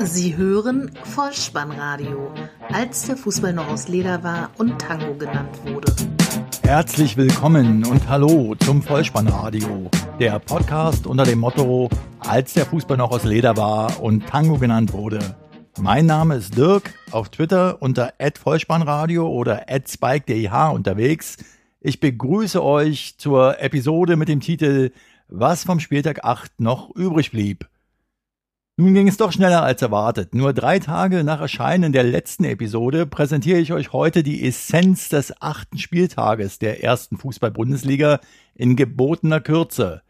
Sie hören Vollspannradio, als der Fußball noch aus Leder war und Tango genannt wurde. Herzlich willkommen und hallo zum Vollspannradio, der Podcast unter dem Motto, als der Fußball noch aus Leder war und Tango genannt wurde. Mein Name ist Dirk, auf Twitter unter @vollspannradio oder @spike_deh unterwegs. Ich begrüße euch zur Episode mit dem Titel Was vom Spieltag 8 noch übrig blieb. Nun ging es doch schneller als erwartet. Nur drei Tage nach Erscheinen der letzten Episode präsentiere ich euch heute die Essenz des achten Spieltages der ersten Fußball-Bundesliga in gebotener Kürze.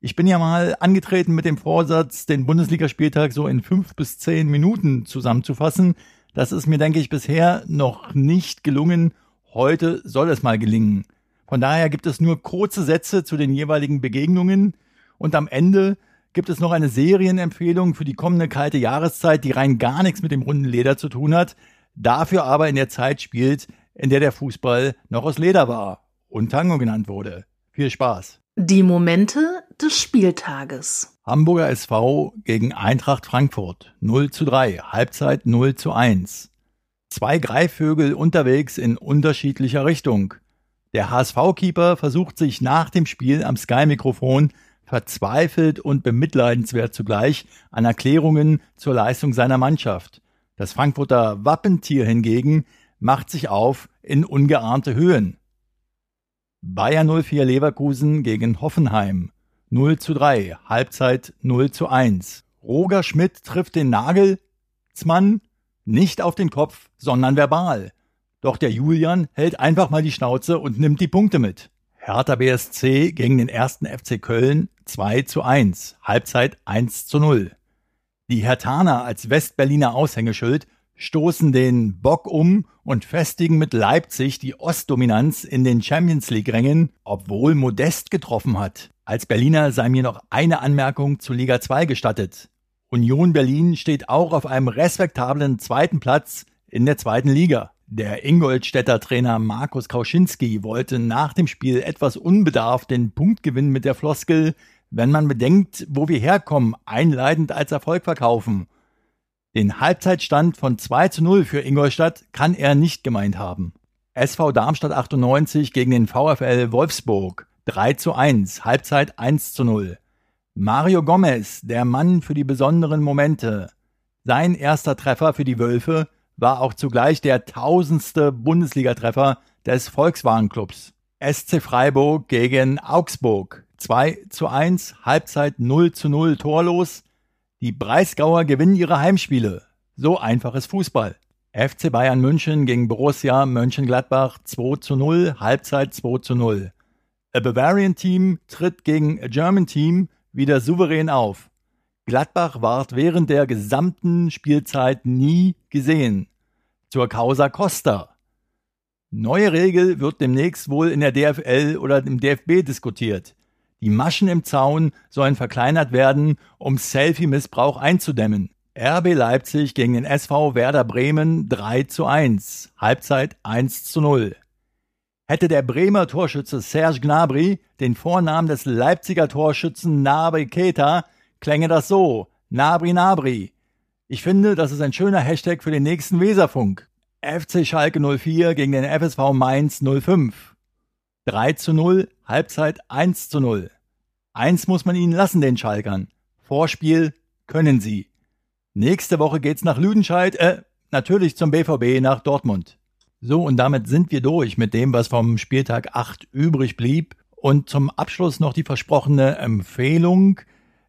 Ich bin ja mal angetreten mit dem Vorsatz, den Bundesligaspieltag so in fünf bis zehn Minuten zusammenzufassen. Das ist mir, denke ich, bisher noch nicht gelungen. Heute soll es mal gelingen. Von daher gibt es nur kurze Sätze zu den jeweiligen Begegnungen und am Ende gibt es noch eine Serienempfehlung für die kommende kalte Jahreszeit, die rein gar nichts mit dem runden Leder zu tun hat, dafür aber in der Zeit spielt, in der der Fußball noch aus Leder war und Tango genannt wurde. Viel Spaß. Die Momente des Spieltages. Hamburger SV gegen Eintracht Frankfurt 0 zu 3, Halbzeit 0 zu 1. Zwei Greifvögel unterwegs in unterschiedlicher Richtung. Der HSV-Keeper versucht sich nach dem Spiel am Sky-Mikrofon verzweifelt und bemitleidenswert zugleich an Erklärungen zur Leistung seiner Mannschaft. Das Frankfurter Wappentier hingegen macht sich auf in ungeahnte Höhen. Bayern 04 Leverkusen gegen Hoffenheim 0 zu 3, Halbzeit 0 zu 1. Roger Schmidt trifft den Nagelsmann nicht auf den Kopf, sondern verbal. Doch der Julian hält einfach mal die Schnauze und nimmt die Punkte mit. Hertha BSC gegen den ersten FC Köln 2 zu 1, Halbzeit 1 zu 0. Die Hertaner als Westberliner Aushängeschild stoßen den Bock um und festigen mit Leipzig die Ostdominanz in den Champions League Rängen, obwohl Modest getroffen hat. Als Berliner sei mir noch eine Anmerkung zu Liga 2 gestattet. Union Berlin steht auch auf einem respektablen zweiten Platz in der zweiten Liga. Der Ingolstädter Trainer Markus Kauschinski wollte nach dem Spiel etwas unbedarft den Punktgewinn mit der Floskel, wenn man bedenkt, wo wir herkommen, einleitend als Erfolg verkaufen. Den Halbzeitstand von 2 zu 0 für Ingolstadt kann er nicht gemeint haben. SV Darmstadt 98 gegen den VfL Wolfsburg 3 zu 1, Halbzeit 1 zu 0. Mario Gomez, der Mann für die besonderen Momente. Sein erster Treffer für die Wölfe war auch zugleich der tausendste Bundesligatreffer des Volkswagenclubs. SC Freiburg gegen Augsburg. 2 zu 1, Halbzeit 0 zu 0 torlos. Die Breisgauer gewinnen ihre Heimspiele. So einfach ist Fußball. FC Bayern München gegen Borussia Mönchengladbach 2 zu 0, Halbzeit 2 zu 0. A Bavarian Team tritt gegen a German Team wieder souverän auf. Gladbach ward während der gesamten Spielzeit nie gesehen. Zur Causa Costa. Neue Regel wird demnächst wohl in der DFL oder im DFB diskutiert. Die Maschen im Zaun sollen verkleinert werden, um Selfie-Missbrauch einzudämmen. RB Leipzig gegen den SV Werder Bremen 3 zu 1, Halbzeit 1 zu 0. Hätte der Bremer Torschütze Serge Gnabry den Vornamen des Leipziger Torschützen Nabi Keta klänge das so. Nabri Nabri. Ich finde, das ist ein schöner Hashtag für den nächsten Weserfunk. FC Schalke 04 gegen den FSV Mainz 05. 3 zu 0, Halbzeit 1 zu 0. Eins muss man ihnen lassen, den Schalkern. Vorspiel können sie. Nächste Woche geht's nach Lüdenscheid, äh, natürlich zum BVB nach Dortmund. So, und damit sind wir durch mit dem, was vom Spieltag 8 übrig blieb. Und zum Abschluss noch die versprochene Empfehlung.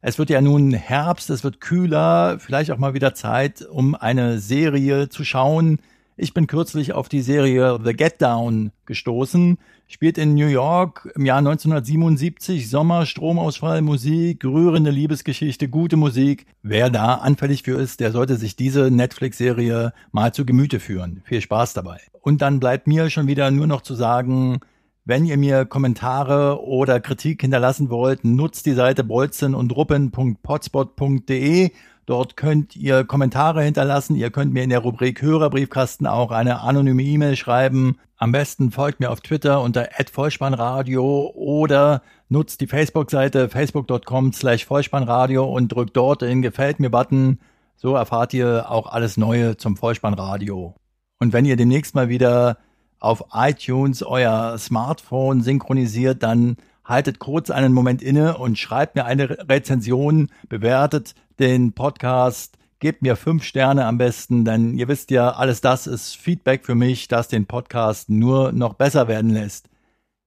Es wird ja nun Herbst, es wird kühler, vielleicht auch mal wieder Zeit, um eine Serie zu schauen. Ich bin kürzlich auf die Serie The Get Down gestoßen. Spielt in New York im Jahr 1977. Sommer, Stromausfall, Musik, rührende Liebesgeschichte, gute Musik. Wer da anfällig für ist, der sollte sich diese Netflix-Serie mal zu Gemüte führen. Viel Spaß dabei. Und dann bleibt mir schon wieder nur noch zu sagen, wenn ihr mir Kommentare oder Kritik hinterlassen wollt, nutzt die Seite bolzen und ruppen.potspot.de. Dort könnt ihr Kommentare hinterlassen. Ihr könnt mir in der Rubrik Hörerbriefkasten auch eine anonyme E-Mail schreiben. Am besten folgt mir auf Twitter unter @vollspannradio oder nutzt die Facebook-Seite facebook.com slash Vollspannradio und drückt dort den Gefällt mir Button. So erfahrt ihr auch alles Neue zum Vollspannradio. Und wenn ihr demnächst mal wieder auf iTunes euer Smartphone synchronisiert, dann haltet kurz einen Moment inne und schreibt mir eine Rezension, bewertet den Podcast, gebt mir fünf Sterne am besten, denn ihr wisst ja, alles das ist Feedback für mich, das den Podcast nur noch besser werden lässt.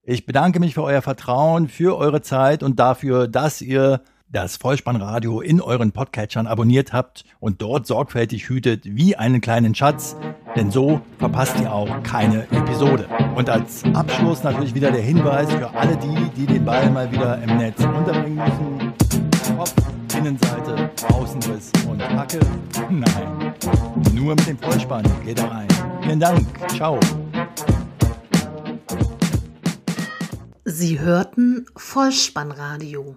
Ich bedanke mich für euer Vertrauen, für eure Zeit und dafür, dass ihr das Vollspannradio in euren Podcatchern abonniert habt und dort sorgfältig hütet wie einen kleinen Schatz, denn so verpasst ihr auch keine Episode. Und als Abschluss natürlich wieder der Hinweis für alle die, die den Ball mal wieder im Netz unterbringen müssen. Kopf, Innenseite, Außenriss und Hacke. Nein, nur mit dem Vollspann geht er rein. Vielen Dank. Ciao. Sie hörten Vollspannradio.